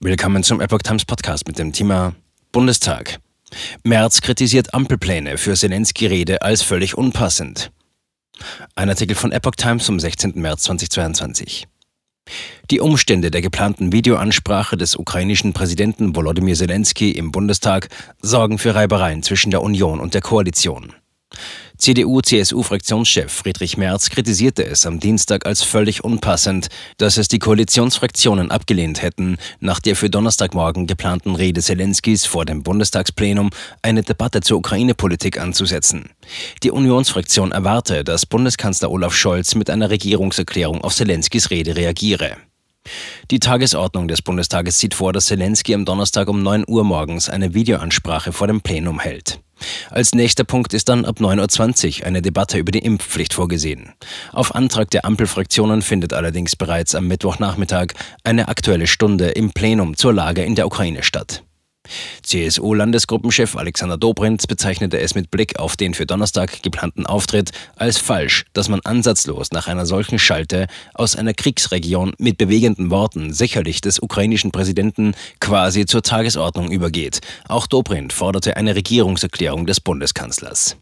Willkommen zum Epoch Times Podcast mit dem Thema Bundestag. Merz kritisiert Ampelpläne für Zelensky-Rede als völlig unpassend. Ein Artikel von Epoch Times vom 16. März 2022. Die Umstände der geplanten Videoansprache des ukrainischen Präsidenten Volodymyr Zelensky im Bundestag sorgen für Reibereien zwischen der Union und der Koalition. CDU-CSU-Fraktionschef Friedrich Merz kritisierte es am Dienstag als völlig unpassend, dass es die Koalitionsfraktionen abgelehnt hätten, nach der für Donnerstagmorgen geplanten Rede Zelenskis vor dem Bundestagsplenum eine Debatte zur Ukraine-Politik anzusetzen. Die Unionsfraktion erwarte, dass Bundeskanzler Olaf Scholz mit einer Regierungserklärung auf Zelenskis Rede reagiere. Die Tagesordnung des Bundestages sieht vor, dass Zelensky am Donnerstag um 9 Uhr morgens eine Videoansprache vor dem Plenum hält. Als nächster Punkt ist dann ab 9.20 Uhr eine Debatte über die Impfpflicht vorgesehen. Auf Antrag der Ampelfraktionen findet allerdings bereits am Mittwochnachmittag eine aktuelle Stunde im Plenum zur Lage in der Ukraine statt. CSU-Landesgruppenchef Alexander Dobrindt bezeichnete es mit Blick auf den für Donnerstag geplanten Auftritt als falsch, dass man ansatzlos nach einer solchen Schalte aus einer Kriegsregion mit bewegenden Worten sicherlich des ukrainischen Präsidenten quasi zur Tagesordnung übergeht. Auch Dobrindt forderte eine Regierungserklärung des Bundeskanzlers.